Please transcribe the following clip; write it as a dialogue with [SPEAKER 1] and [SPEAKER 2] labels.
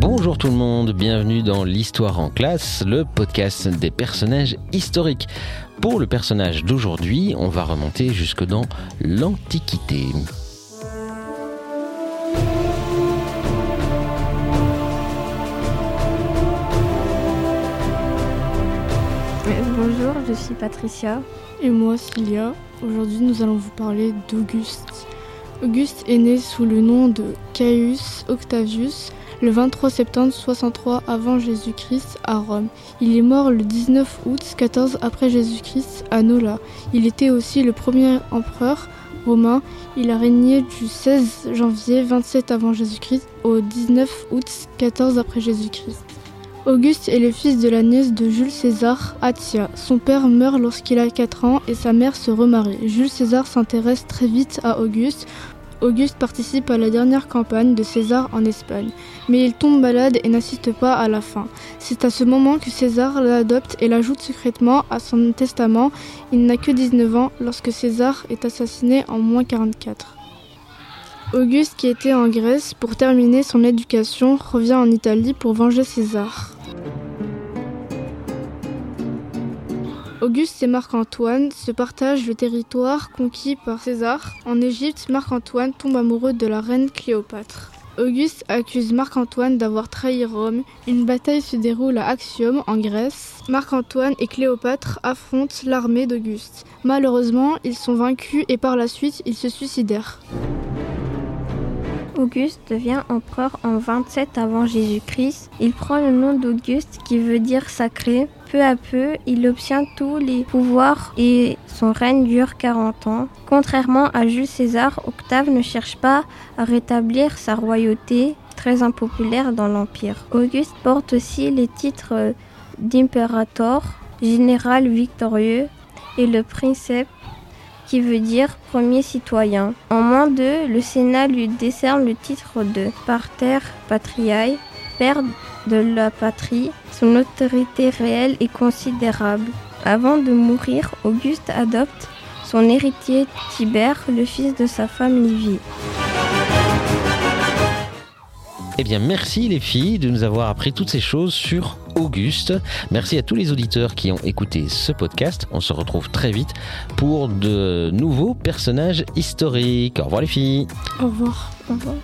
[SPEAKER 1] Bonjour tout le monde, bienvenue dans l'Histoire en classe, le podcast des personnages historiques. Pour le personnage d'aujourd'hui, on va remonter jusque dans l'Antiquité.
[SPEAKER 2] Bonjour, je suis Patricia.
[SPEAKER 3] Et moi, Cilia. Aujourd'hui, nous allons vous parler d'Auguste. Auguste est né sous le nom de Caius Octavius le 23 septembre 63 avant Jésus-Christ à Rome. Il est mort le 19 août 14 après Jésus-Christ à Nola. Il était aussi le premier empereur romain. Il a régné du 16 janvier 27 avant Jésus-Christ au 19 août 14 après Jésus-Christ. Auguste est le fils de la nièce de Jules César, Atia. Son père meurt lorsqu'il a 4 ans et sa mère se remarie. Jules César s'intéresse très vite à Auguste. Auguste participe à la dernière campagne de César en Espagne, mais il tombe malade et n'assiste pas à la fin. C'est à ce moment que César l'adopte et l'ajoute secrètement à son testament. Il n'a que 19 ans lorsque César est assassiné en moins 44. Auguste, qui était en Grèce pour terminer son éducation, revient en Italie pour venger César. Auguste et Marc-Antoine se partagent le territoire conquis par César. En Égypte, Marc-Antoine tombe amoureux de la reine Cléopâtre. Auguste accuse Marc-Antoine d'avoir trahi Rome. Une bataille se déroule à Axiom, en Grèce. Marc-Antoine et Cléopâtre affrontent l'armée d'Auguste. Malheureusement, ils sont vaincus et par la suite, ils se suicidèrent.
[SPEAKER 2] Auguste devient empereur en 27 avant Jésus-Christ. Il prend le nom d'Auguste qui veut dire sacré. Peu à peu, il obtient tous les pouvoirs et son règne dure 40 ans. Contrairement à Jules César, Octave ne cherche pas à rétablir sa royauté, très impopulaire dans l'Empire. Auguste porte aussi les titres d'impérator, général victorieux et le princeps qui veut dire premier citoyen. En moins d'eux, le Sénat lui décerne le titre de Parter Patriae, père de la patrie. Son autorité réelle est considérable. Avant de mourir, Auguste adopte son héritier Tibère, le fils de sa femme Livie.
[SPEAKER 1] Eh bien, merci les filles de nous avoir appris toutes ces choses sur Auguste. Merci à tous les auditeurs qui ont écouté ce podcast. On se retrouve très vite pour de nouveaux personnages historiques. Au revoir les filles.
[SPEAKER 3] Au revoir.
[SPEAKER 2] Au revoir.